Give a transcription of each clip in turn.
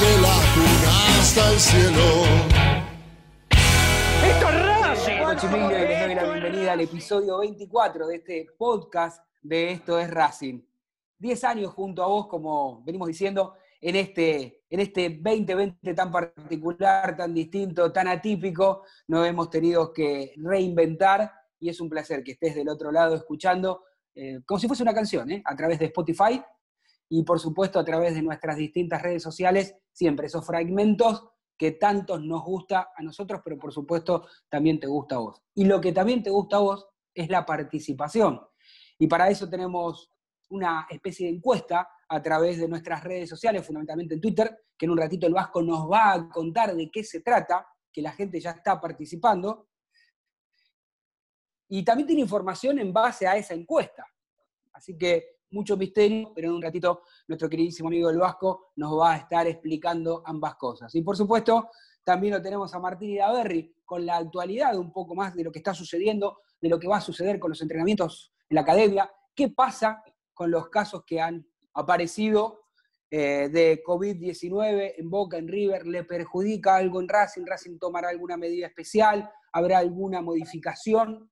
Desde la cuna hasta el cielo. Esto es les doy la bienvenida al episodio 24 de este podcast de Esto es Racing. Diez años junto a vos, como venimos diciendo, en este, en este 2020 tan particular, tan distinto, tan atípico, nos hemos tenido que reinventar y es un placer que estés del otro lado escuchando, eh, como si fuese una canción, ¿eh? a través de Spotify y por supuesto a través de nuestras distintas redes sociales, siempre esos fragmentos que tantos nos gusta a nosotros, pero por supuesto también te gusta a vos. Y lo que también te gusta a vos es la participación. Y para eso tenemos una especie de encuesta a través de nuestras redes sociales, fundamentalmente en Twitter, que en un ratito el Vasco nos va a contar de qué se trata, que la gente ya está participando. Y también tiene información en base a esa encuesta. Así que mucho misterio, pero en un ratito nuestro queridísimo amigo el Vasco nos va a estar explicando ambas cosas. Y por supuesto, también lo tenemos a Martín Idaverri con la actualidad un poco más de lo que está sucediendo, de lo que va a suceder con los entrenamientos en la academia, qué pasa con los casos que han aparecido eh, de COVID-19 en Boca, en River, le perjudica algo en Racing, Racing tomará alguna medida especial, habrá alguna modificación.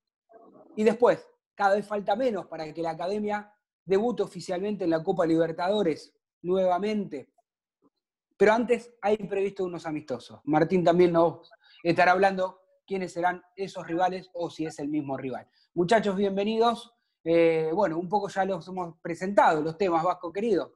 Y después, cada vez falta menos para que la academia debute oficialmente en la Copa Libertadores nuevamente. Pero antes hay previsto unos amistosos. Martín también nos estará hablando quiénes serán esos rivales o si es el mismo rival. Muchachos, bienvenidos. Eh, bueno, un poco ya los hemos presentado, los temas, Vasco querido.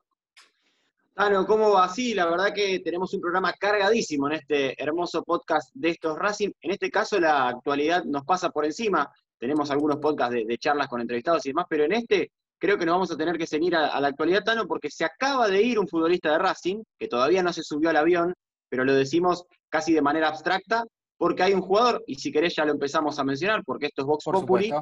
Tano, ¿cómo va? Sí, la verdad que tenemos un programa cargadísimo en este hermoso podcast de estos Racing. En este caso la actualidad nos pasa por encima. Tenemos algunos podcasts de, charlas con entrevistados y demás, pero en este creo que nos vamos a tener que ceñir a, la actualidad, Tano, porque se acaba de ir un futbolista de Racing, que todavía no se subió al avión, pero lo decimos casi de manera abstracta, porque hay un jugador, y si querés ya lo empezamos a mencionar, porque esto es Vox Populi,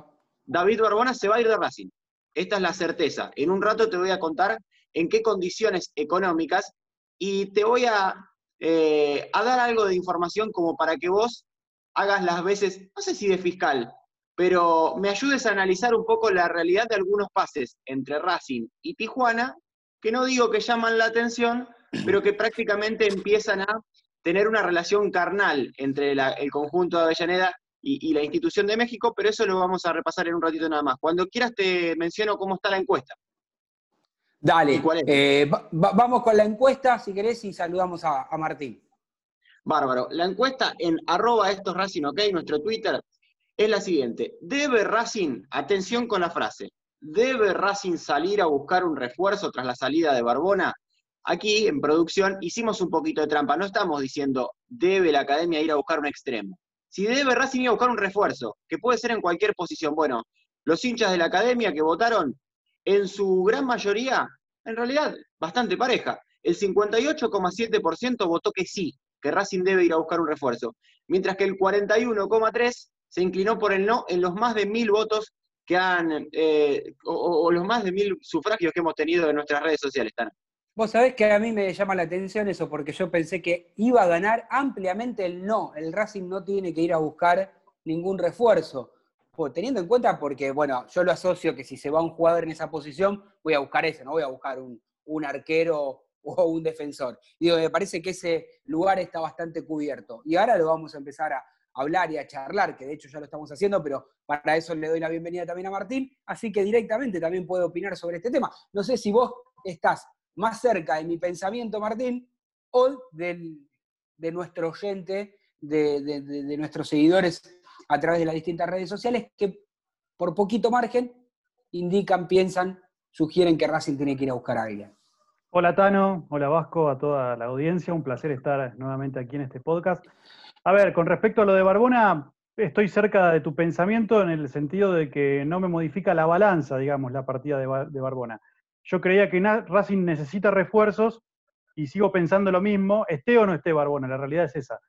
David Barbona se va a ir de Racing. Esta es la certeza. En un rato te voy a contar en qué condiciones económicas y te voy a, eh, a dar algo de información como para que vos hagas las veces, no sé si de fiscal, pero me ayudes a analizar un poco la realidad de algunos pases entre Racing y Tijuana, que no digo que llaman la atención, pero que prácticamente empiezan a tener una relación carnal entre el conjunto de Avellaneda y, la institución de México, pero eso lo vamos a repasar en un ratito nada más. Cuando quieras te menciono cómo está la encuesta. Dale, eh, vamos con la encuesta, si querés, y saludamos a, Martín. Bárbaro. La encuesta en arroba estos Racing, ok, nuestro Twitter, es la siguiente. ¿Debe Racing, atención con la frase, ¿debe Racing salir a buscar un refuerzo tras la salida de Barbona? Aquí, en producción, hicimos un poquito de trampa. No estamos diciendo, ¿debe la academia ir a buscar un extremo? Si debe Racing ir a buscar un refuerzo, que puede ser en cualquier posición. Bueno, los hinchas de la academia que votaron, en su gran mayoría, en realidad, bastante pareja. El 58,7% votó que sí, que Racing debe ir a buscar un refuerzo, mientras que el 41,3% se inclinó por el no en los más de mil votos que han, eh, o, los más de mil sufragios que hemos tenido en nuestras redes sociales, Tana. Vos sabés que a mí me llama la atención eso, porque yo pensé que iba a ganar ampliamente el no. El Racing no tiene que ir a buscar ningún refuerzo. Teniendo en cuenta, porque, bueno, yo lo asocio que si se va un jugador en esa posición, voy a buscar ese, no voy a buscar un, arquero o un defensor. Digo, me parece que ese lugar está bastante cubierto. Y ahora lo vamos a empezar a hablar y a charlar, que de hecho ya lo estamos haciendo, pero para eso le doy la bienvenida también a Martín, así que directamente también puedo opinar sobre este tema. No sé si vos estás más cerca de mi pensamiento, Martín, o de nuestro oyente, de, nuestros seguidores a través de las distintas redes sociales, que por poquito margen indican, piensan, sugieren que Racing tiene que ir a buscar a alguien. Hola Tano, hola Vasco, a toda la audiencia, un placer estar nuevamente aquí en este podcast. A ver, con respecto a lo de Barbona, estoy cerca de tu pensamiento en el sentido de que no me modifica la balanza, digamos, la partida de, Barbona. Yo creía que Racing necesita refuerzos y sigo pensando lo mismo, esté o no esté Barbona, la realidad es esa.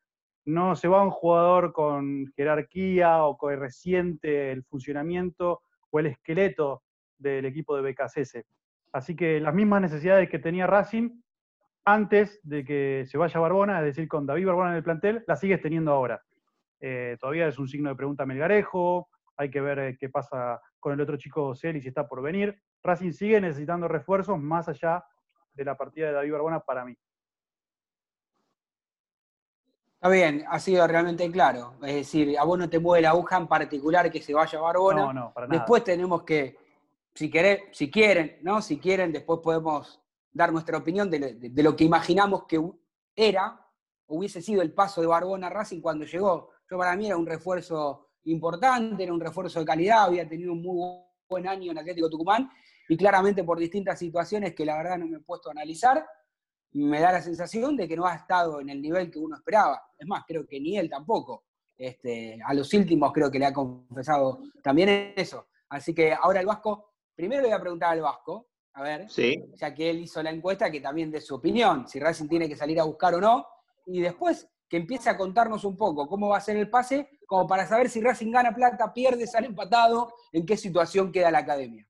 No se va un jugador con jerarquía o con reciente el funcionamiento o el esqueleto del equipo de BKCS. Así que las mismas necesidades que tenía Racing antes de que se vaya Barbona, es decir, con David Barbona en el plantel, las sigues teniendo ahora. Eh, todavía es un signo de pregunta Melgarejo, hay que ver eh, qué pasa con el otro chico Celi si está por venir. Racing sigue necesitando refuerzos más allá de la partida de David Barbona para mí. Está bien, ha sido realmente claro. Es decir, a vos no te mueve la aguja en particular que se vaya Barbona. No, no, para nada. Después tenemos que, si, si quieren, ¿no? Si quieren, después podemos dar nuestra opinión de, lo que imaginamos que era, hubiese sido el paso de Barbona a Racing cuando llegó. Yo para mí era un refuerzo importante, era un refuerzo de calidad, había tenido un muy buen año en Atlético Tucumán y claramente por distintas situaciones que la verdad no me he puesto a analizar, me da la sensación de que no ha estado en el nivel que uno esperaba. Es más, creo que ni él tampoco. Este, a los últimos creo que le ha confesado también eso. Así que ahora el Vasco, primero le voy a preguntar al Vasco, a ver, ya que él hizo la encuesta, que también de su opinión, si Racing tiene que salir a buscar o no, y después que empiece a contarnos un poco cómo va a ser el pase, como para saber si Racing gana plata, pierde, sale empatado, en qué situación queda la academia.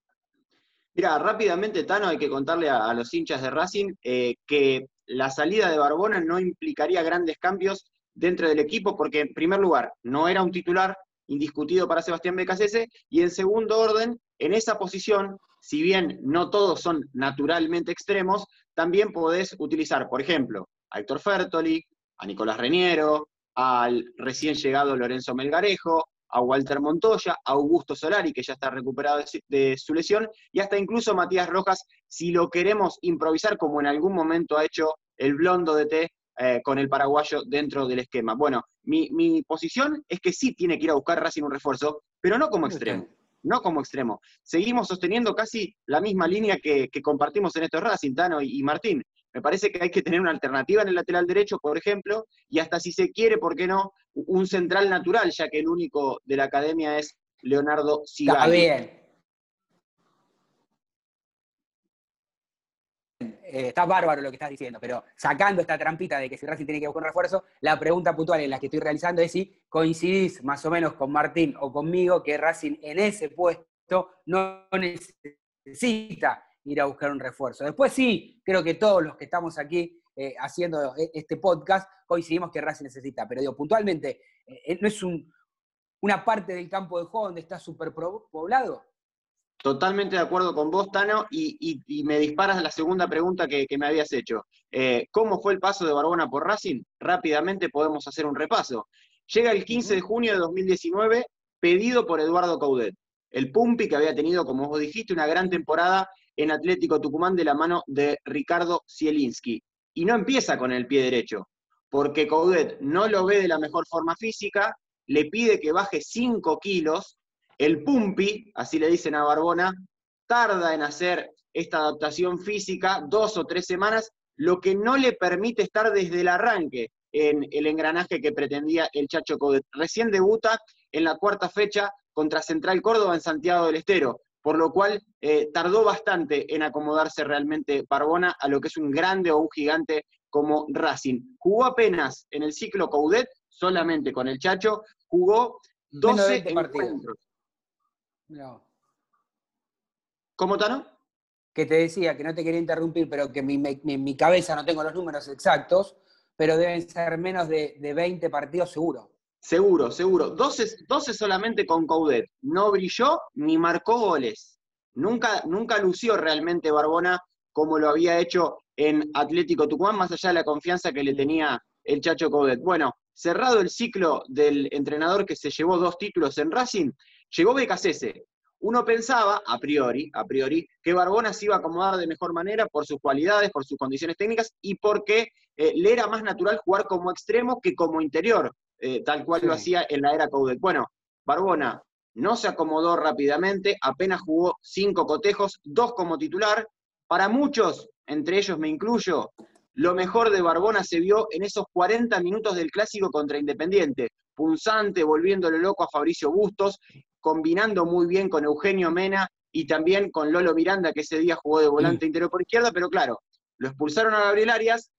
Mira, rápidamente, Tano, hay que contarle a, los hinchas de Racing eh, que la salida de Barbona no implicaría grandes cambios dentro del equipo, porque en primer lugar, no era un titular indiscutido para Sebastián Becasese, y en segundo orden, en esa posición, si bien no todos son naturalmente extremos, también podés utilizar, por ejemplo, a Héctor Fertoli, a Nicolás Reñero, al recién llegado Lorenzo Melgarejo, a Walter Montoya, a Augusto Solari, que ya está recuperado de su lesión, y hasta incluso Matías Rojas, si lo queremos improvisar, como en algún momento ha hecho el blondo de T eh, con el paraguayo dentro del esquema. Bueno, mi, posición es que sí tiene que ir a buscar Racing un refuerzo, pero no como extremo. No como extremo. Seguimos sosteniendo casi la misma línea que, compartimos en estos Racing, Tano y Martín. Me parece que hay que tener una alternativa en el lateral derecho, por ejemplo, y hasta si se quiere, ¿por qué no? Un central natural, ya que el único de la academia es Leonardo Sigali. Está bien. Eh, está bárbaro lo que estás diciendo, pero sacando esta trampita de que si Racing tiene que buscar un refuerzo, la pregunta puntual en la que estoy realizando es si coincidís más o menos con Martín o conmigo que Racing en ese puesto no necesita ir a buscar un refuerzo. Después sí, creo que todos los que estamos aquí eh, haciendo e, este podcast coincidimos que Racing necesita, pero digo, puntualmente, eh, ¿no es una parte del campo de juego donde está superpoblado? Totalmente de acuerdo con vos, Tano, y, me disparas la segunda pregunta que, me habías hecho. Eh, ¿Cómo fue el paso de Barbona por Racing? Rápidamente podemos hacer un repaso. Llega el 15 de junio de 2019, pedido por Eduardo Caudet. El Pumpi, que había tenido, como vos dijiste, una gran temporada en Atlético Tucumán de la mano de Ricardo Zielinski. Y no empieza con el pie derecho, porque Caudet no lo ve de la mejor forma física, le pide que baje 5 kilos el Pumpi, así le dicen a Barbona, tarda en hacer esta adaptación física dos o tres semanas, lo que no le permite estar desde el arranque en el engranaje que pretendía el Chacho Codet. Recién debuta en la cuarta fecha contra Central Córdoba en Santiago del Estero, por lo cual eh, tardó bastante en acomodarse realmente Barbona a lo que es un grande o un gigante como Racing. Jugó apenas en el ciclo Coudet, solamente con el Chacho, jugó 12 encuentros. No. ¿Cómo, Tano? Que te decía, que no te quería interrumpir, pero que en mi, cabeza no tengo los números exactos, pero deben ser menos de, 20 partidos seguro. Seguro, seguro. 12, 12 solamente con Coudet. No brilló ni marcó goles. Nunca, nunca lució realmente Barbona como lo había hecho en Atlético Tucumán, más allá de la confianza que le tenía el Chacho Coudet. Bueno, cerrado el ciclo del entrenador que se llevó dos títulos en Racing, Llegó Becasese. Uno pensaba, a priori, a priori, que Barbona se iba a acomodar de mejor manera por sus cualidades, por sus condiciones técnicas y porque eh, le era más natural jugar como extremo que como interior, eh, tal cual lo hacía en la era Coudet. Bueno, Barbona no se acomodó rápidamente, apenas jugó cinco cotejos, dos como titular. Para muchos, entre ellos me incluyo, lo mejor de Barbona se vio en esos 40 minutos del clásico contra Independiente, punzante, volviéndole loco a Fabricio Bustos, combinando muy bien con Eugenio Mena y también con Lolo Miranda, que ese día jugó de volante interior por izquierda, pero claro, lo expulsaron a Gabriel Arias,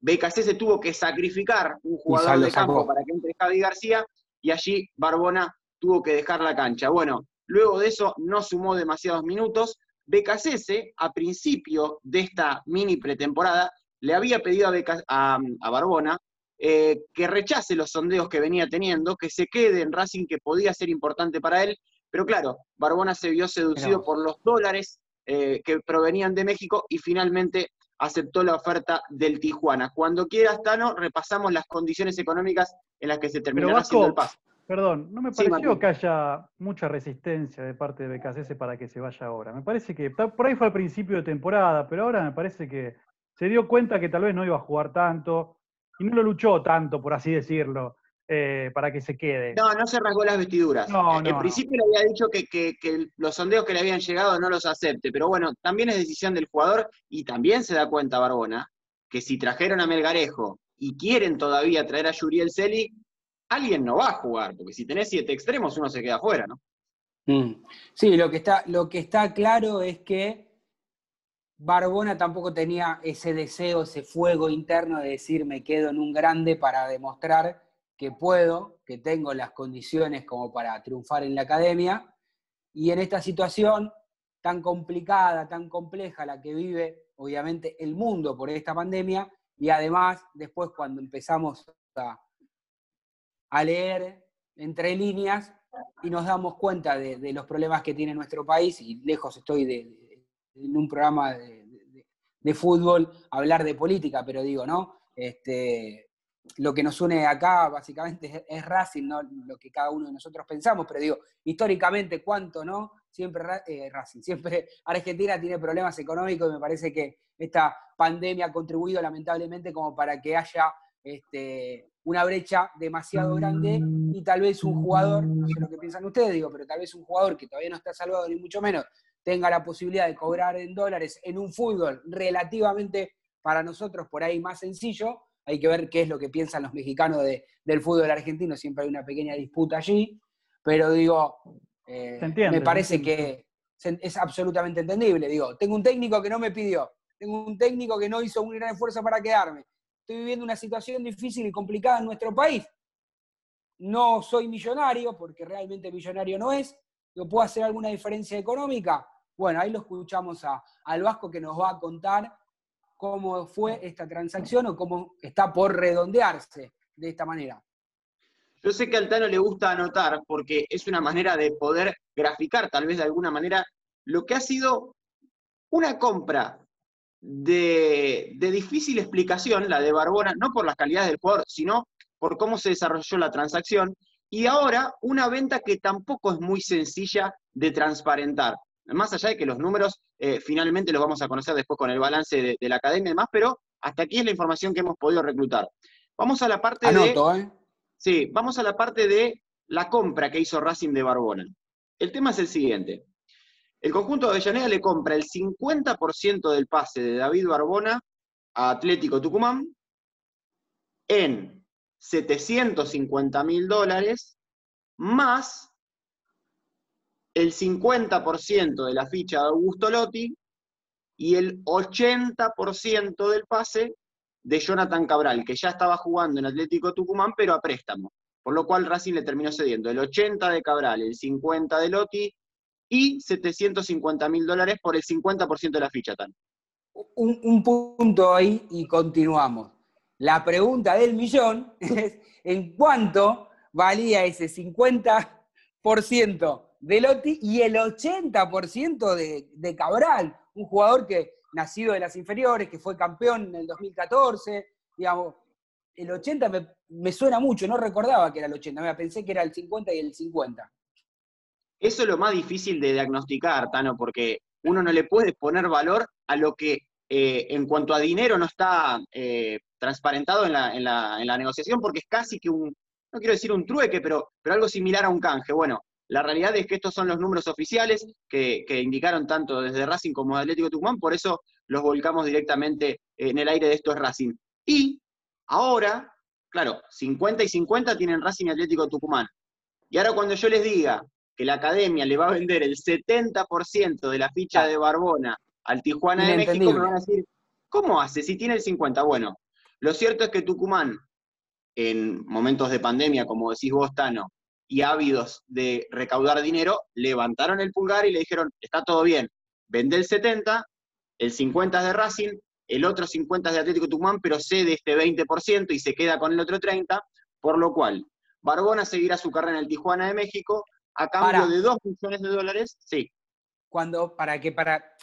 BKC se tuvo que sacrificar un jugador de campo para que entre Javi García, y allí Barbona tuvo que dejar la cancha. Bueno, luego de eso no sumó demasiados minutos. BKC, a principio de esta mini pretemporada, le había pedido a, a Barbona eh, que rechace los sondeos que venía teniendo, que se quede en Racing, que podía ser importante para él. Pero claro, Barbona se vio seducido por los dólares eh, que provenían de México y finalmente aceptó la oferta del Tijuana. Cuando quieras, Tano, repasamos las condiciones económicas en las que se terminó haciendo el paso. Perdón, no me pareció que haya mucha resistencia de parte de BKC para que se vaya ahora. Me parece que por ahí fue al principio de temporada, pero ahora me parece que se dio cuenta que tal vez no iba a jugar tanto, y no lo luchó tanto, por así decirlo, eh, para que se quede. No, no se rasgó las vestiduras. No, en principio le había dicho que, los sondeos que le habían llegado no los acepte, pero bueno, también es decisión del jugador y también se da cuenta Barbona que si trajeron a Melgarejo y quieren todavía traer a Yuriel Celi, alguien no va a jugar, porque si tenés siete extremos uno se queda afuera, ¿no? Mm. Sí, lo que, está, lo que está claro es que Barbona tampoco tenía ese deseo, ese fuego interno de decir me quedo en un grande para demostrar que puedo, que tengo las condiciones como para triunfar en la academia. Y en esta situación tan complicada, tan compleja, la que vive obviamente el mundo por esta pandemia, y además después cuando empezamos a, leer entre líneas y nos damos cuenta de, los problemas que tiene nuestro país, y lejos estoy de, en un programa de, fútbol hablar de política, pero digo, ¿no? Este, lo que nos une acá básicamente es, Racing, no lo que cada uno de nosotros pensamos, pero digo, históricamente cuánto, ¿no? Siempre eh, Racing, siempre Argentina tiene problemas económicos y me parece que esta pandemia ha contribuido lamentablemente como para que haya este, una brecha demasiado grande y tal vez un jugador, no sé lo que piensan ustedes, digo, pero tal vez un jugador que todavía no está salvado ni mucho menos, tenga la posibilidad de cobrar en dólares en un fútbol relativamente para nosotros por ahí más sencillo, hay que ver qué es lo que piensan los mexicanos del fútbol argentino, siempre hay una pequeña disputa allí, pero digo, eh, me parece que es absolutamente entendible. Digo, tengo un técnico que no me pidió, tengo un técnico que no hizo un gran esfuerzo para quedarme, estoy viviendo una situación difícil y complicada en nuestro país. No soy millonario, porque realmente millonario no es, yo puedo hacer alguna diferencia económica, bueno, ahí lo escuchamos a, al Vasco que nos va a contar cómo fue esta transacción o cómo está por redondearse de esta manera. Yo sé que al Tano le gusta anotar porque es una manera de poder graficar, tal vez de alguna manera, lo que ha sido una compra de, de, difícil explicación, la de Barbona, no por las calidades del jugador, sino por cómo se desarrolló la transacción, y ahora una venta que tampoco es muy sencilla de transparentar. Más allá de que los números eh, finalmente los vamos a conocer después con el balance de, la academia y demás, pero hasta aquí es la información que hemos podido reclutar. Vamos a la parte de. ¿eh? Sí, vamos a la parte de la compra que hizo Racing de Barbona. El tema es el siguiente. El conjunto de Avellaneda le compra el 50% del pase de David Barbona a Atlético Tucumán en 750 mil dólares, más el 50% de la ficha de Augusto Lotti y el 80% del pase de Jonathan Cabral, que ya estaba jugando en Atlético Tucumán, pero a préstamo. Por lo cual Racing le terminó cediendo el 80 de Cabral, el 50 de Lotti y 750 mil dólares por el 50% de la ficha, Tan. Un, un punto ahí y continuamos. La pregunta del millón es, ¿en cuánto valía ese 50% de Lotti y el 80% de, de Cabral? Un jugador que nacido de las inferiores, que fue campeón en el 2014, digamos, el 80 me, suena mucho, no recordaba que era el 80, pensé que era el 50 y el 50. Eso es lo más difícil de diagnosticar, Tano, porque uno no le puede poner valor a lo que eh, en cuanto a dinero no está eh, transparentado en la, negociación, porque es casi que un, no quiero decir un trueque, pero, pero algo similar a un canje. Bueno, la realidad es que estos son los números oficiales que, indicaron tanto desde Racing como de Atlético Tucumán, por eso los volcamos directamente en el aire de esto es Racing. Y ahora, claro, 50 y 50 tienen Racing y Atlético Tucumán. Y ahora cuando yo les diga que la academia le va a vender el 70% de la ficha de Barbona al Tijuana de México, me van a decir, ¿cómo hace si tiene el 50? Bueno, lo cierto es que Tucumán, en momentos de pandemia, como decís vos, Tano, y ávidos de recaudar dinero, levantaron el pulgar y le dijeron, está todo bien, vende el 70, el 50 es de Racing, el otro 50 es de Atlético Tucumán, pero cede este 20% y se queda con el otro 30%, por lo cual Barbona seguirá su carrera en el Tijuana de México a cambio de 2 millones de dólares, sí. Cuando, para que, para,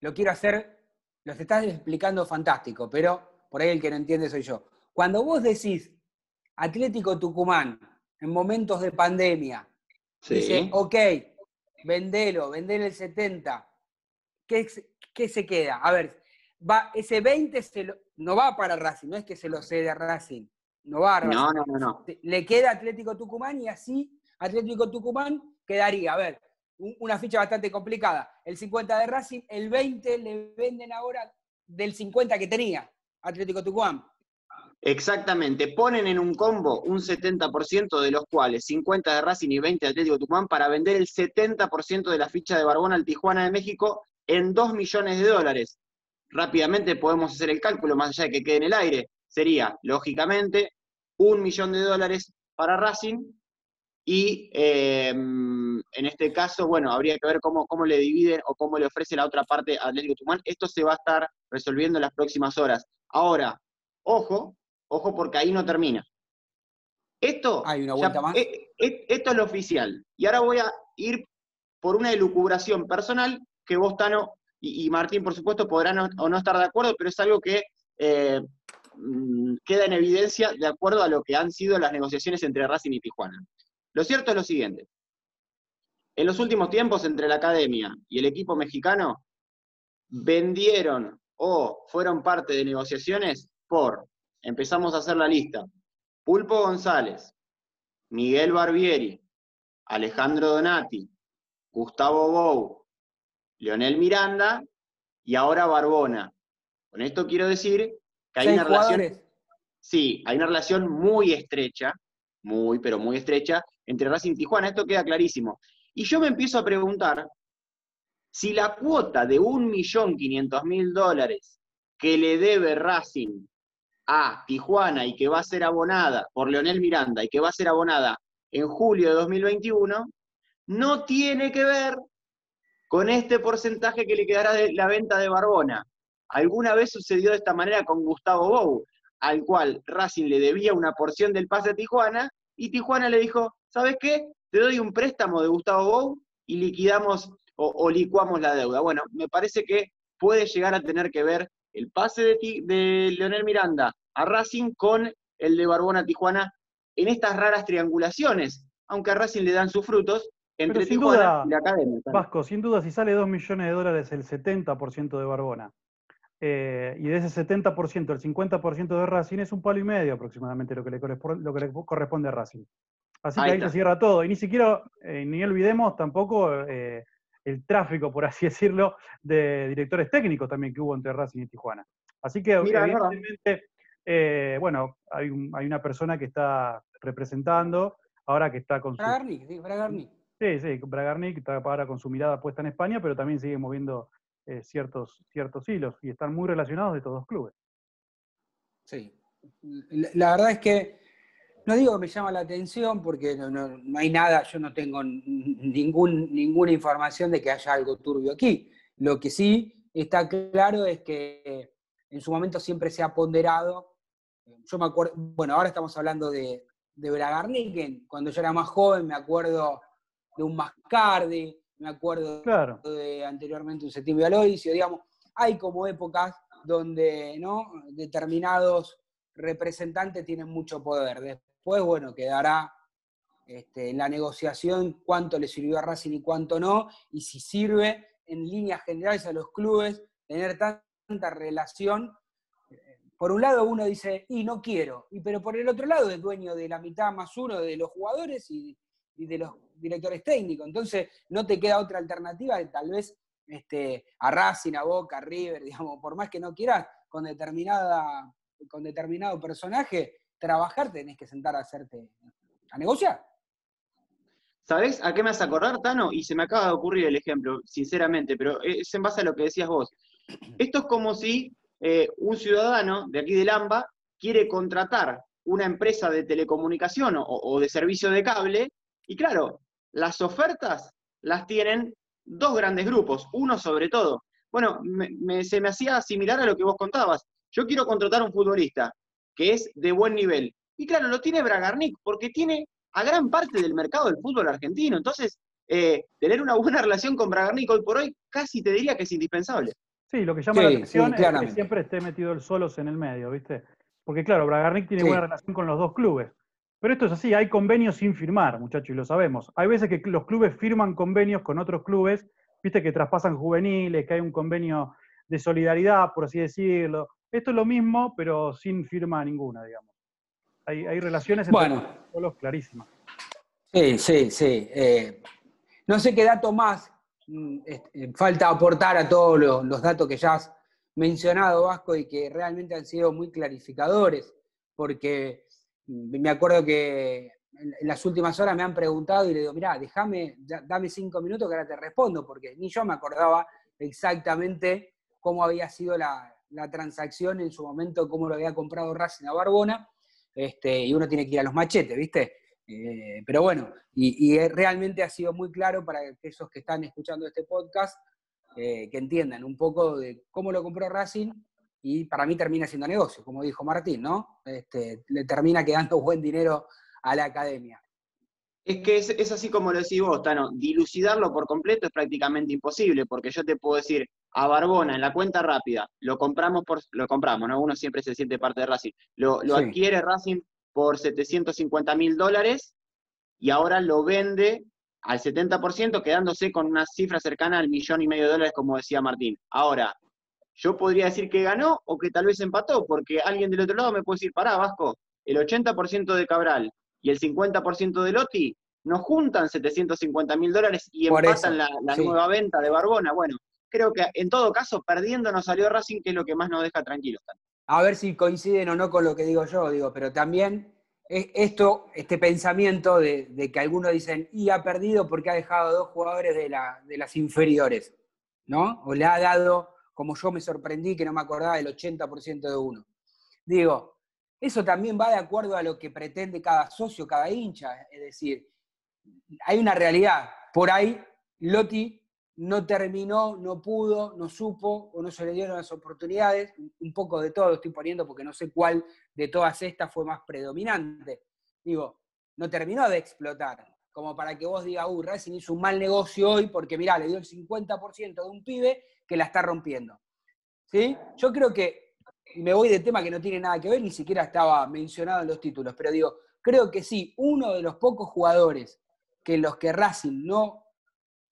lo quiero hacer, lo estás explicando fantástico, pero por ahí el que no entiende soy yo. Cuando vos decís Atlético Tucumán, en momentos de pandemia, dice, ok, vendelo, vendelo el 70, ¿qué, ¿qué, se queda? A ver, va, ese 20 no va para Racing, no es que se lo cede a Racing, no va a Racing. No, no, no, no. Le queda Atlético Tucumán y así Atlético Tucumán quedaría, a ver, una ficha bastante complicada. El 50 de Racing, el 20 le venden ahora del 50 que tenía Atlético Tucumán. Exactamente, ponen en un combo un 70% de los cuales 50 de Racing y 20 de Atlético Tucumán para vender el 70% de la ficha de Barbona al Tijuana de México en 2 millones de dólares. Rápidamente podemos hacer el cálculo, más allá de que quede en el aire. Sería, lógicamente, un millón de dólares para Racing y em, en este caso, bueno, habría que ver cómo, cómo le dividen o cómo le ofrece la otra parte a Atlético Tucumán. Esto se va a estar resolviendo en las próximas horas. Ahora, ojo, ojo porque ahí no termina. Esto, Hay una vuelta más. E, e, esto es lo oficial. Y ahora voy a ir por una elucubración personal que vos, Tano, y, Martín, por supuesto, podrán o no estar de acuerdo, pero es algo que eh, mm, queda en evidencia de acuerdo a lo que han sido las negociaciones entre Racing y Tijuana. Lo cierto es lo siguiente. En los últimos tiempos, entre la academia y el equipo mexicano, vendieron o fueron parte de negociaciones por, empezamos a hacer la lista, Pulpo González, Miguel Barbieri, Alejandro Donati, Gustavo Bou, Leonel Miranda y ahora Barbona. Con esto quiero decir que hay una relación. Sí, hay una relación muy estrecha, muy, pero muy estrecha, entre Racing y Tijuana. Esto queda clarísimo. Y yo me empiezo a preguntar si la cuota de 1.500.000 dólares que le debe Racing a Tijuana y que va a ser abonada por Leonel Miranda y que va a ser abonada en julio de 2021, no tiene que ver con este porcentaje que le quedará de la venta de Barbona. Alguna vez sucedió de esta manera con Gustavo Bou, al cual Racing le debía una porción del pase a Tijuana, y Tijuana le dijo, ¿sabes qué? Te doy un préstamo de Gustavo Bou y liquidamos o, licuamos la deuda. Bueno, me parece que puede llegar a tener que ver el pase de, de Leonel Miranda a Racing con el de Barbona Tijuana en estas raras triangulaciones, aunque a Racing le dan sus frutos, entre Tijuana y la academia. Vasco, sin duda, si sale 2 millones de dólares el 70% de Barbona, eh, y de ese 70%, el 50% de Racing es un palo y medio aproximadamente lo que le, corresponde a Racing. Así que ahí, se cierra todo. Y ni siquiera, eh, ni olvidemos tampoco eh, el tráfico, por así decirlo, de directores técnicos también que hubo entre Racing y Tijuana. Así que, evidentemente, bueno, hay, una persona que está representando, ahora que está con su... Bragarnik, sí, Bragarnik. Sí, sí, Bragarnik está ahora con su mirada puesta en España, pero también sigue moviendo eh, ciertos, ciertos hilos y están muy relacionados de todos los clubes. Sí, la verdad es que no digo que me llama la atención porque no, hay nada, yo no tengo ningún, ninguna información de que haya algo turbio aquí. Lo que sí está claro es que en su momento siempre se ha ponderado, yo me acuerdo, bueno, ahora estamos hablando de, de Bragarnik, cuando yo era más joven me acuerdo de un Mascardi, me acuerdo de anteriormente un Septimio Aloisio, digamos, hay como épocas donde ¿no? determinados representantes tienen mucho poder. Después, bueno, quedará este, la negociación cuánto le sirvió a Racing y cuánto no, y si sirve en líneas generales a los clubes tener tanta relación. Por un lado uno dice, y no quiero, y, pero por el otro lado es dueño de la mitad más uno de los jugadores y, de los directores técnicos. Entonces, no te queda otra alternativa tal vez este, a Racing, a Boca, a River, digamos, por más que no quieras, con, determinada, con determinado personaje, trabajar tenés que sentar a hacerte, a negociar. ¿Sabés a qué me hace acordar, Tano? Y se me acaba de ocurrir el ejemplo, sinceramente, pero es en base a lo que decías vos. Esto es como si eh, un ciudadano de aquí de Lamba quiere contratar una empresa de telecomunicación o de servicio de cable y claro, las ofertas las tienen dos grandes grupos, uno sobre todo. Bueno, se me hacía similar a lo que vos contabas. Yo quiero contratar un futbolista que es de buen nivel. Y claro, lo tiene Bragarnik, porque tiene a gran parte del mercado del fútbol argentino. Entonces, eh, tener una buena relación con Bragarnik hoy por hoy casi te diría que es indispensable. Sí, lo que llama la atención es que siempre esté metido el solos en el medio, ¿viste? Porque claro, Bragarnik tiene buena relación con los dos clubes. Pero esto es así, hay convenios sin firmar, muchachos, y lo sabemos. Hay veces que los clubes firman convenios con otros clubes, viste que traspasan juveniles, que hay un convenio de solidaridad, por así decirlo. Esto es lo mismo, pero sin firma ninguna, digamos. Hay, relaciones entre bueno. clarísimas. Sí, sí, sí. Eh, no sé qué dato más mm, eh, falta aportar a todos los, los datos que ya has mencionado, Vasco, y que realmente han sido muy clarificadores, porque me acuerdo que en las últimas horas me han preguntado y le digo, mirá, déjame, dame cinco minutos que ahora te respondo, porque ni yo me acordaba exactamente cómo había sido la, transacción en su momento, cómo lo había comprado Racing a Barbona, este, y uno tiene que ir a los machetes, ¿viste? Eh, pero bueno, y, realmente ha sido muy claro para esos que están escuchando este podcast, eh, que entiendan un poco de cómo lo compró Racing y para mí termina siendo negocio, como dijo Martín, ¿no? Este, le termina quedando buen dinero a la academia. Es que es, así como lo decís vos, Tano, dilucidarlo por completo es prácticamente imposible, porque yo te puedo decir, a Barbona, en la cuenta rápida, lo compramos, por, lo compramos, ¿no? Uno siempre se siente parte de Racing. Lo, adquiere Racing por 750 mil dólares y ahora lo vende al 70%, quedándose con una cifra cercana al millón y medio de dólares, como decía Martín. Ahora, yo podría decir que ganó o que tal vez empató, porque alguien del otro lado me puede decir, pará, Vasco, el 80% de Cabral y el 50% de Lotti nos juntan 750 mil dólares y empatan la, nueva venta de Barbona. Bueno, creo que en todo caso, perdiendo nos salió Racing, que es lo que más nos deja tranquilos. A ver si coinciden o no con lo que digo yo, digo, pero también esto, este pensamiento de, que algunos dicen, y ha perdido porque ha dejado dos jugadores de, de las inferiores, ¿no? O le ha dado como yo me sorprendí que no me acordaba del 80% de uno. Digo, eso también va de acuerdo a lo que pretende cada socio, cada hincha. Es decir, hay una realidad. Por ahí, Lotti no terminó, no pudo, no supo o no se le dieron las oportunidades. Un poco de todo estoy poniendo porque no sé cuál de todas estas fue más predominante. Digo, no terminó de explotar. como para que vos digas, uh, Racing hizo un mal negocio hoy porque, mirá, le dio el 50% de un pibe que la está rompiendo. ¿Sí? Yo creo que, me voy de tema que no tiene nada que ver, ni siquiera estaba mencionado en los títulos, pero digo, creo que sí, uno de los pocos jugadores que los que Racing no,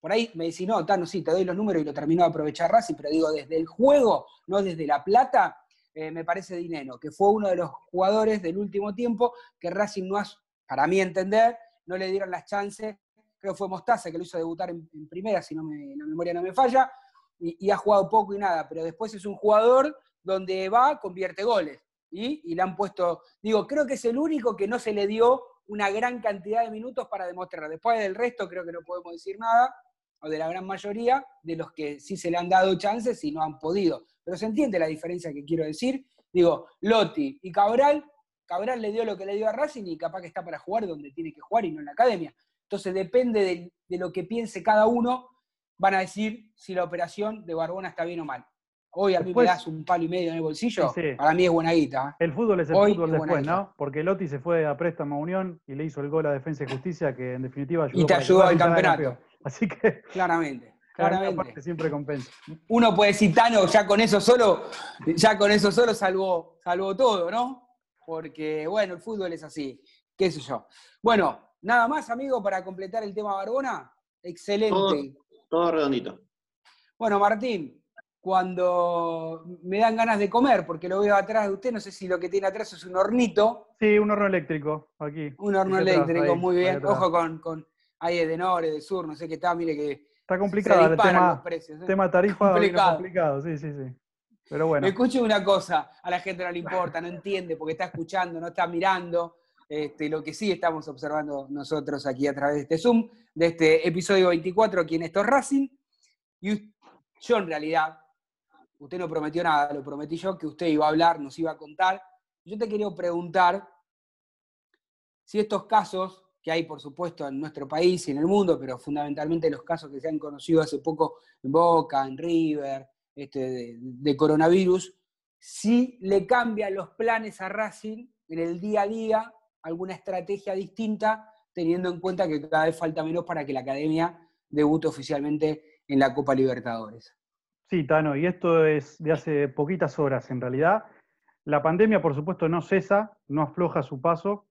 por ahí me decís, no, Tano, sí, te doy los números y lo terminó de aprovechar Racing, pero digo, desde el juego, no desde la plata, eh, me parece Dinero, que fue uno de los jugadores del último tiempo que Racing no ha, para mí entender, no le dieron las chances. Creo que fue Mostaza que lo hizo debutar en, primera, si no me, la memoria no me falla, y, ha jugado poco y nada, pero después es un jugador donde va, convierte goles. Y, le han puesto, digo, creo que es el único que no se le dio una gran cantidad de minutos para demostrar. Después del resto creo que no podemos decir nada, o de la gran mayoría, de los que sí se le han dado chances y no han podido. Pero se entiende la diferencia que quiero decir. Digo, Lotti y Cabral Cabral le dio lo que le dio a Racing y capaz que está para jugar donde tiene que jugar y no en la academia. Entonces depende de, lo que piense cada uno, van a decir si la operación de Barbona está bien o mal. Hoy a mí me das un palo y medio en el bolsillo, para mí es buena guita. ¿eh? El fútbol es el fútbol después, ¿no? Porque Lotti se fue a préstamo a Unión y le hizo el gol a Defensa y Justicia, que en definitiva ayudó. Y te ayudó al campeonato. Así que. Claramente. Claramente. Siempre compensa. Uno puede decir, Tano, ya con eso solo, ya con eso solo salvó, salvó todo, ¿no? porque, bueno, el fútbol es así, qué sé yo. Bueno, nada más, amigo, para completar el tema Barbona. Excelente. Todo, redondito. Bueno, Martín, cuando me dan ganas de comer, porque lo veo atrás de usted, no sé si lo que tiene atrás es un hornito. Sí, un horno eléctrico, aquí. Un horno eléctrico, muy bien. Ojo con, con ahí de norte, de sur, no sé qué está, mire que... Está complicado el tema, precios, ¿eh? tema tarifa complicado. complicado, sí, sí, sí. Pero bueno. Me escuche una cosa, a la gente no le importa, no entiende porque está escuchando, no está mirando. Este, lo que sí estamos observando nosotros aquí a través de este Zoom, de este episodio 24 aquí en Esto Racing. Y yo en realidad, usted no prometió nada, lo prometí yo, que usted iba a hablar, nos iba a contar. Yo te quería preguntar si estos casos que hay, por supuesto, en nuestro país y en el mundo, pero fundamentalmente los casos que se han conocido hace poco en Boca, en River, este, de, coronavirus, si le cambian los planes a Racing en el día a día, alguna estrategia distinta, teniendo en cuenta que cada vez falta menos para que la academia debute oficialmente en la Copa Libertadores. Sí, Tano, y esto es de hace poquitas horas en realidad. La pandemia, por supuesto, no cesa, no afloja su paso.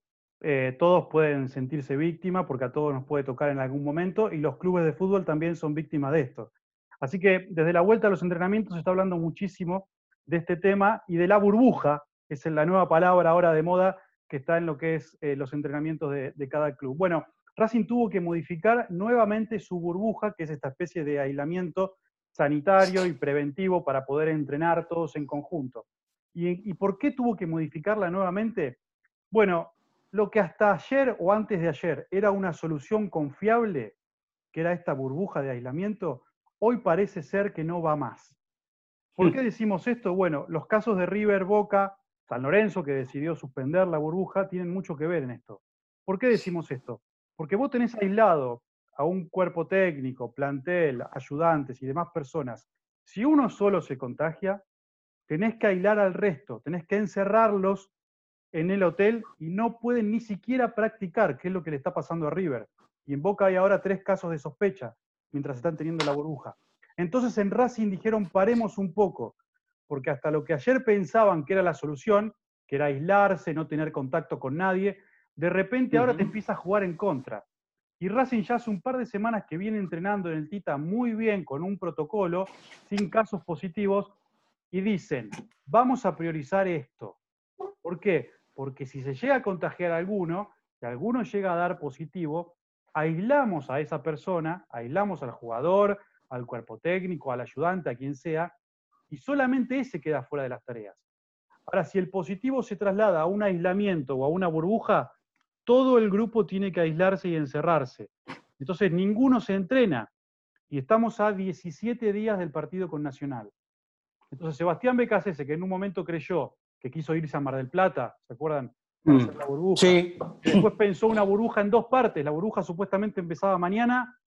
Eh, todos pueden sentirse víctimas porque a todos nos puede tocar en algún momento y los clubes de fútbol también son víctimas de esto. Así que desde la vuelta a los entrenamientos se está hablando muchísimo de este tema y de la burbuja, que es la nueva palabra ahora de moda que está en lo que es eh, los entrenamientos de, cada club. Bueno, Racing tuvo que modificar nuevamente su burbuja, que es esta especie de aislamiento sanitario y preventivo para poder entrenar todos en conjunto. ¿Y, y por qué tuvo que modificarla nuevamente? Bueno, lo que hasta ayer o antes de ayer era una solución confiable, que era esta burbuja de aislamiento, hoy parece ser que no va más. ¿Por qué decimos esto? Bueno, los casos de River, Boca, San Lorenzo, que decidió suspender la burbuja, tienen mucho que ver en esto. ¿Por qué decimos esto? Porque vos tenés aislado a un cuerpo técnico, plantel, ayudantes y demás personas. Si uno solo se contagia, tenés que aislar al resto, tenés que encerrarlos en el hotel y no pueden ni siquiera practicar, que es lo que le está pasando a River. Y en Boca hay ahora tres casos de sospecha mientras están teniendo la burbuja. Entonces en Racing dijeron paremos un poco, porque hasta lo que ayer pensaban que era la solución, que era aislarse, no tener contacto con nadie, de repente ahora te empieza a jugar en contra. Y Racing ya hace un par de semanas que viene entrenando en el Tita muy bien con un protocolo, sin casos positivos, y dicen, vamos a priorizar esto. ¿Por qué? Porque si se llega a contagiar a alguno, si alguno llega a dar positivo, aislamos a esa persona, aislamos al jugador, al cuerpo técnico, al ayudante, a quien sea, y solamente ese queda fuera de las tareas. Ahora, si el positivo se traslada a un aislamiento o a una burbuja, todo el grupo tiene que aislarse y encerrarse. Entonces, ninguno se entrena. Y estamos a 17 días del partido con Nacional. Entonces, Sebastián Becasese, que en un momento creyó que quiso irse a Mar del Plata, ¿se acuerdan? Mm. la burbuja. Sí. Después pensó una burbuja en dos partes. La burbuja supuestamente empezaba mañana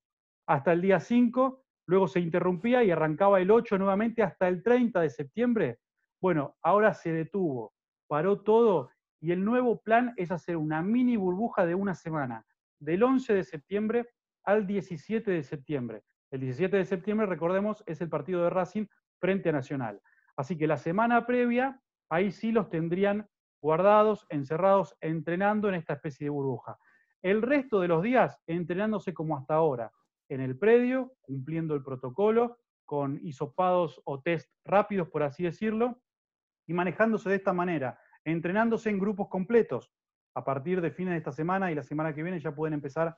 hasta el día 5, luego se interrumpía y arrancaba el 8 nuevamente hasta el 30 de septiembre. Bueno, ahora se detuvo, paró todo y el nuevo plan es hacer una mini burbuja de una semana. del 11 de septiembre al 17 de septiembre. El 17 de septiembre, recordemos, es el partido de Racing frente a Nacional. Así que la semana previa, ahí sí los tendrían guardados, encerrados, entrenando en esta especie de burbuja. El resto de los días entrenándose como hasta ahora, en el predio, cumpliendo el protocolo, con hisopados o test rápidos, por así decirlo, y manejándose de esta manera, entrenándose en grupos completos. A partir de fines de esta semana y la semana que viene ya pueden empezar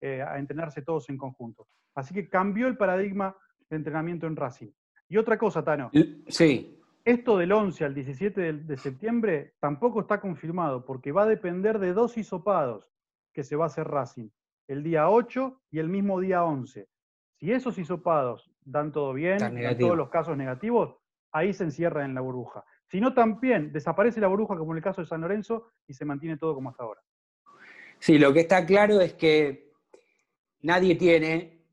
eh, a entrenarse todos en conjunto. Así que cambió el paradigma de entrenamiento en Racing. Y otra cosa, Tano. Sí. Esto del 11 al 17 de, de septiembre tampoco está confirmado porque va a depender de dos hisopados que se va a hacer Racing, el día 8 y el mismo día 11. Si esos hisopados dan todo bien, en todos los casos negativos, ahí se encierra en la burbuja. Si no, también desaparece la burbuja, como en el caso de San Lorenzo, y se mantiene todo como hasta ahora. Sí, lo que está claro es que nadie tiene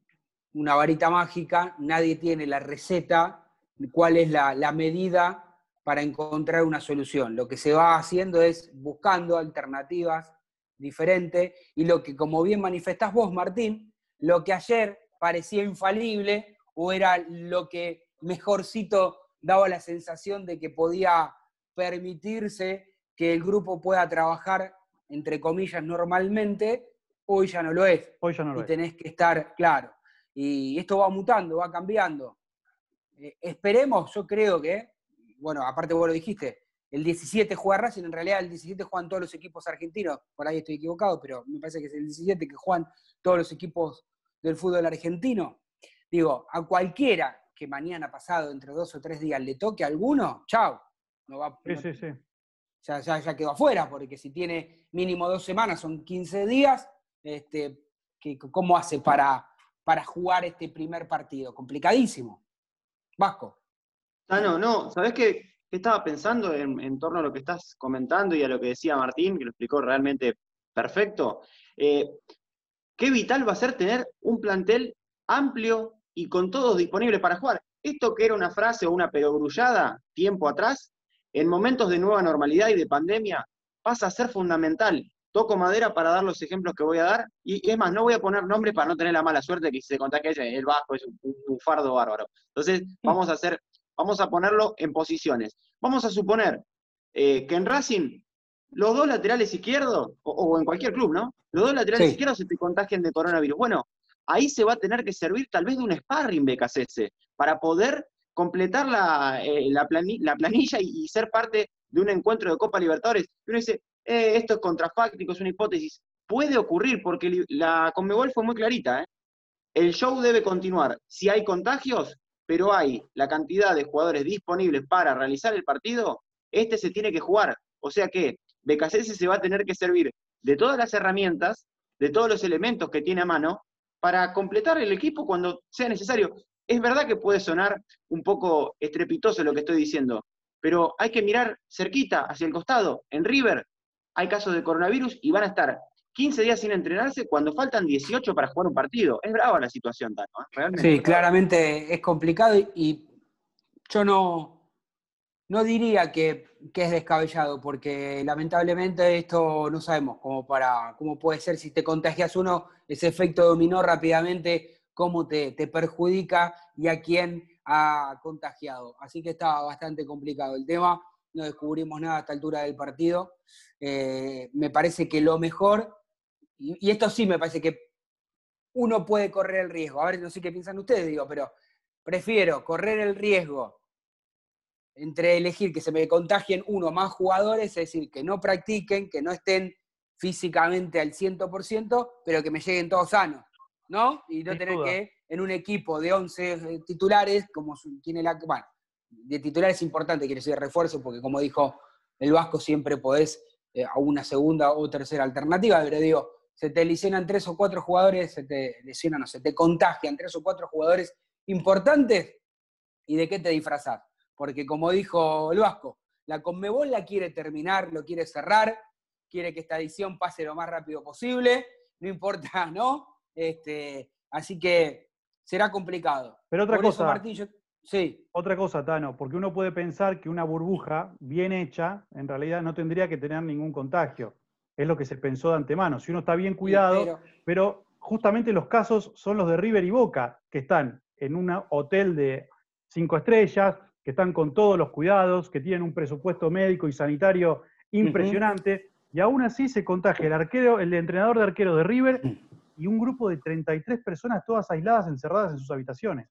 una varita mágica, nadie tiene la receta, cuál es la, la medida para encontrar una solución. Lo que se va haciendo es buscando alternativas diferentes y lo que, como bien manifestás vos, Martín, lo que ayer parecía infalible o era lo que mejorcito daba la sensación de que podía permitirse que el grupo pueda trabajar, entre comillas, normalmente, hoy ya no lo es. Hoy ya no lo y es. tenés que estar claro. Y esto va mutando, va cambiando. Eh, esperemos, yo creo que, bueno, aparte vos lo dijiste, el 17 juega Racing, en realidad el 17 juegan todos los equipos argentinos, por ahí estoy equivocado, pero me parece que es el 17 que juegan todos los equipos del fútbol argentino. Digo, a cualquiera que mañana pasado, entre dos o tres días, le toque a alguno, chao. No va, Sí, no- sí, sí. ya, ya, ya quedó afuera, porque si tiene mínimo dos semanas, son 15 días, este, que- ¿cómo hace para, para jugar este primer partido? Complicadísimo. Vasco. Ah, no, no, ¿sabés qué, estaba pensando en, en torno a lo que estás comentando y a lo que decía Martín, que lo explicó realmente perfecto? Eh, qué vital va a ser tener un plantel amplio y con todos disponibles para jugar. Esto que era una frase o una perogrullada tiempo atrás, en momentos de nueva normalidad y de pandemia, pasa a ser fundamental. Toco madera para dar los ejemplos que voy a dar, y, y es más, no voy a poner nombres para no tener la mala suerte que si se contagia el Vasco es un, un bufardo bárbaro. Entonces, vamos a hacer, vamos a ponerlo en posiciones. Vamos a suponer eh, que en Racing los dos laterales izquierdos, o, o en cualquier club, ¿no? Los dos laterales Sí. izquierdos se te contagian de coronavirus. Bueno, ahí se va a tener que servir tal vez de un sparring BKCS para poder completar la, eh, la, plani- la planilla y, y ser parte de un encuentro de Copa Libertadores. Y uno dice, eh, esto es contrafáctico, es una hipótesis. Puede ocurrir porque la Conmebol fue muy clarita. ¿eh? El show debe continuar. Si hay contagios, pero hay la cantidad de jugadores disponibles para realizar el partido, este se tiene que jugar. O sea que BKCS se va a tener que servir de todas las herramientas, de todos los elementos que tiene a mano, para completar el equipo cuando sea necesario. Es verdad que puede sonar un poco estrepitoso lo que estoy diciendo, pero hay que mirar cerquita, hacia el costado. En River hay casos de coronavirus y van a estar 15 días sin entrenarse cuando faltan 18 para jugar un partido. Es brava la situación, Tano, ¿eh? Sí, claramente es complicado y, y yo no, no diría que, que es descabellado, porque lamentablemente esto no sabemos cómo, para, cómo puede ser si te contagias uno, ese efecto dominó rápidamente, cómo te, te perjudica y a quién ha contagiado. Así que estaba bastante complicado el tema, no descubrimos nada a esta altura del partido. Eh, me parece que lo mejor, y, y esto sí me parece que uno puede correr el riesgo. A ver, no sé qué piensan ustedes, digo, pero prefiero correr el riesgo entre elegir que se me contagien uno o más jugadores, es decir, que no practiquen, que no estén físicamente al 100%, pero que me lleguen todos sanos, ¿no? Y no Sin tener duda. que, en un equipo de 11 titulares, como tiene la... Bueno, de titulares es importante, quiere decir refuerzo, porque como dijo el Vasco, siempre podés eh, a una segunda o tercera alternativa, pero digo, se te lesionan tres o cuatro jugadores, se te lesionan, no, se te contagian tres o cuatro jugadores importantes, ¿y de qué te disfrazás? Porque como dijo el Vasco, la Conmebol la quiere terminar, lo quiere cerrar, quiere que esta edición pase lo más rápido posible, no importa, ¿no? Este, así que será complicado. Pero otra Por eso, cosa, Martín, yo- sí, otra cosa, Tano, porque uno puede pensar que una burbuja bien hecha, en realidad no tendría que tener ningún contagio. es lo que se pensó de antemano. Si uno está bien cuidado, pero... justamente los casos son los de River y Boca, que están en un hotel de cinco estrellas, que están con todos los cuidados, que tienen un presupuesto médico y sanitario impresionante, y aún así se contagia el arquero, el entrenador de arquero de River y un grupo de 33 personas todas aisladas, encerradas en sus habitaciones.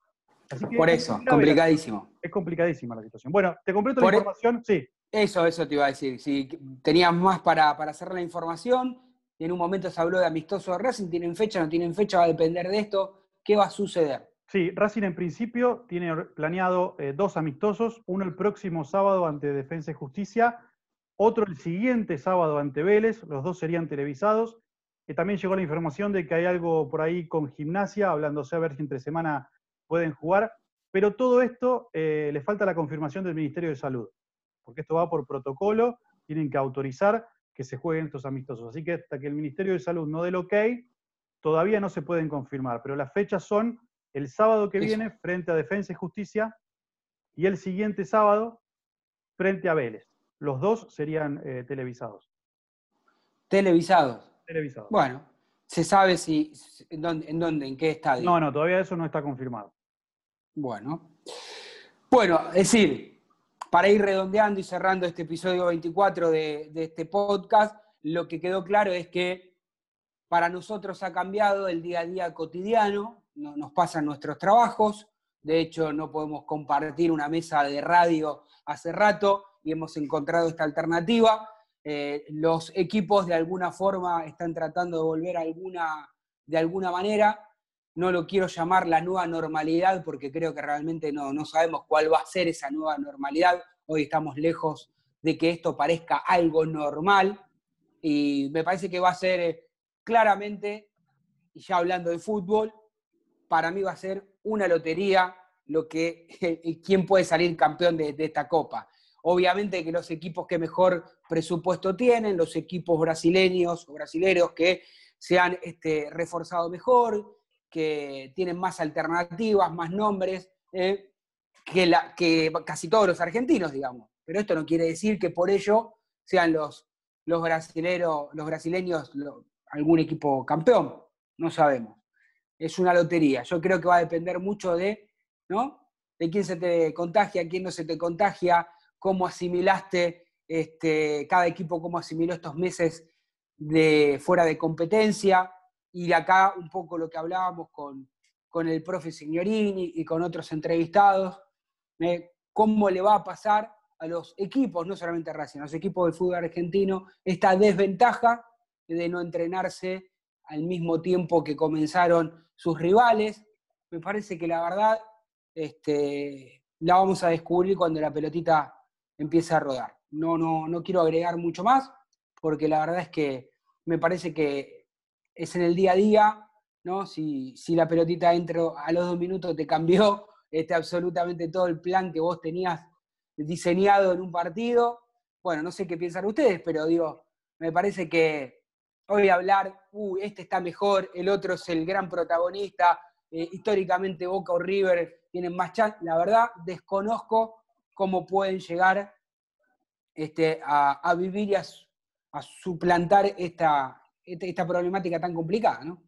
Por eso, complicadísimo. Es complicadísima la situación. Bueno, te completo la e- información, sí. Eso, eso te iba a decir. Si tenías más para, para hacer la información, y en un momento se habló de amistoso de Racing, ¿tienen fecha, no tienen fecha? Va a depender de esto. ¿Qué va a suceder? Sí, Racing en principio tiene planeado eh, dos amistosos, uno el próximo sábado ante Defensa y Justicia, otro el siguiente sábado ante Vélez, los dos serían televisados. Y también llegó la información de que hay algo por ahí con gimnasia, hablándose a ver si entre semana pueden jugar, pero todo esto eh, le falta la confirmación del Ministerio de Salud, porque esto va por protocolo, tienen que autorizar que se jueguen estos amistosos. Así que hasta que el Ministerio de Salud no dé el ok, todavía no se pueden confirmar, pero las fechas son el sábado que viene frente a Defensa y Justicia y el siguiente sábado frente a Vélez. Los dos serían eh, televisados. Televisados. Televisados. Bueno, ¿se sabe si en dónde, en, qué estadio? No, no, todavía eso no está confirmado. Bueno. Bueno, es decir, para ir redondeando y cerrando este episodio 24 de, este podcast, lo que quedó claro es que para nosotros ha cambiado el día a día cotidiano, no, nos pasan nuestros trabajos, de hecho no podemos compartir una mesa de radio hace rato y hemos encontrado esta alternativa. Eh, los equipos de alguna forma están tratando de volver alguna, de alguna manera. No lo quiero llamar la nueva normalidad porque creo que realmente no, no sabemos cuál va a ser esa nueva normalidad. Hoy estamos lejos de que esto parezca algo normal y me parece que va a ser eh, claramente, y ya hablando de fútbol, para mí va a ser una lotería lo que, quién puede salir campeón de, esta copa. Obviamente que los equipos que mejor presupuesto tienen, los equipos brasileños o brasileros que se han este, reforzado mejor, que tienen más alternativas, más nombres, eh, que, la, que casi todos los argentinos, digamos. Pero esto no quiere decir que por ello sean los, los, los brasileños algún equipo campeón. No sabemos es una lotería. Yo creo que va a depender mucho de, ¿no? De quién se te contagia, quién no se te contagia, cómo asimilaste este, cada equipo, cómo asimiló estos meses de fuera de competencia. Y acá un poco lo que hablábamos con, con el profe Signorini y con otros entrevistados, ¿eh? cómo le va a pasar a los equipos, no solamente a Racing, a los equipos del fútbol argentino, esta desventaja de no entrenarse al mismo tiempo que comenzaron sus rivales. Me parece que la verdad este, la vamos a descubrir cuando la pelotita empiece a rodar. No, no, no quiero agregar mucho más, porque la verdad es que me parece que es en el día a día, ¿no? Si, la pelotita entró a los dos minutos te cambió este, absolutamente todo el plan que vos tenías diseñado en un partido. Bueno, no sé qué piensan ustedes, pero digo, me parece que hoy hablar, uy, este está mejor, el otro es el gran protagonista, eh, históricamente Boca o River tienen más chance, la verdad desconozco cómo pueden llegar este, a, vivir y a, suplantar esta, esta, problemática tan complicada, ¿no?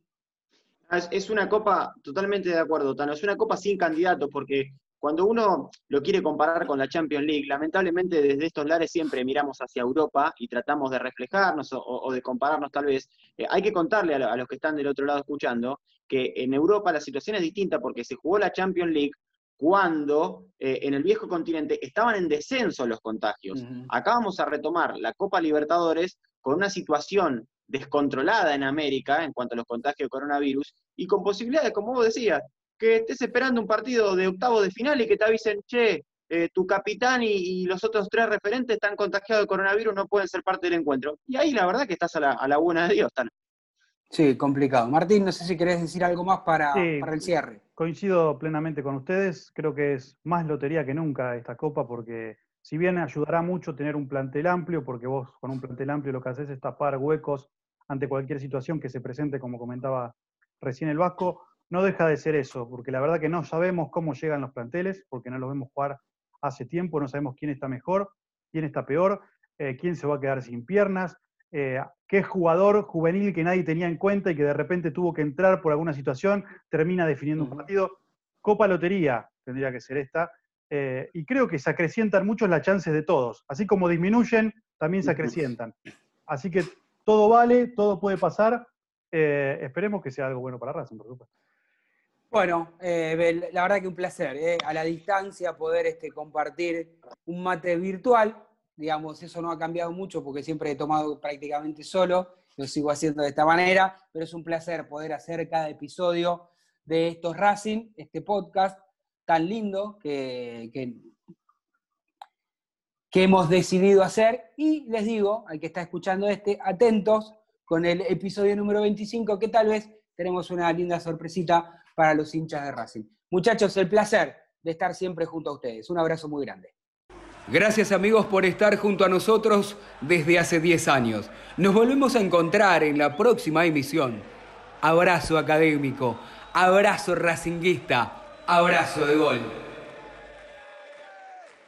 Es, una copa, totalmente de acuerdo, Tano, es una copa sin candidatos, porque cuando uno lo quiere comparar con la Champions League, lamentablemente desde estos lares siempre miramos hacia Europa y tratamos de reflejarnos o, de compararnos tal vez. Eh, hay que contarle a, los que están del otro lado escuchando que en Europa la situación es distinta porque se jugó la Champions League cuando eh, en el viejo continente estaban en descenso los contagios. Acá vamos a retomar la Copa Libertadores con una situación descontrolada en América en cuanto a los contagios de coronavirus y con posibilidades, como vos decías, que estés esperando un partido de octavo de final y que te avisen, che, eh, tu capitán y, los otros tres referentes están contagiados de coronavirus, no pueden ser parte del encuentro. Y ahí la verdad que estás a la, buena de Dios, Tan. Sí, complicado. Martín, no sé si querés decir algo más para, para el cierre. Coincido plenamente con ustedes. Creo que es más lotería que nunca esta Copa porque si bien ayudará mucho tener un plantel amplio, porque vos con un plantel amplio lo que haces es tapar huecos ante cualquier situación que se presente, como comentaba recién el Vasco, no deja de ser eso, porque la verdad que no sabemos cómo llegan los planteles, porque no los vemos jugar hace tiempo, no sabemos quién está mejor, quién está peor, eh, quién se va a quedar sin piernas. eh, qué jugador juvenil que nadie tenía en cuenta y que de repente tuvo que entrar por alguna situación, termina definiendo un partido. Copa Lotería tendría que ser esta. Eh, y creo que se acrecientan mucho las chances de todos. Así como disminuyen, también se acrecientan. Así que todo vale, todo puede pasar. Eh, esperemos que sea algo bueno para Racing, por supuesto. Bueno, eh, la verdad que un placer, a la distancia poder este, compartir un mate virtual, digamos, eso no ha cambiado mucho porque siempre he tomado prácticamente solo, lo sigo haciendo de esta manera, pero es un placer poder hacer cada episodio de estos Racing, este podcast tan lindo que, que, hemos decidido hacer. Y les digo, al que está escuchando este, atentos con el episodio número 25, que tal vez tenemos una linda sorpresita para los hinchas de Racing. Muchachos, el placer de estar siempre junto a ustedes. Un abrazo muy grande. Gracias amigos por estar junto a nosotros desde hace 10 años. Nos volvemos a encontrar en la próxima emisión. Abrazo académico, abrazo racinguista, abrazo de gol.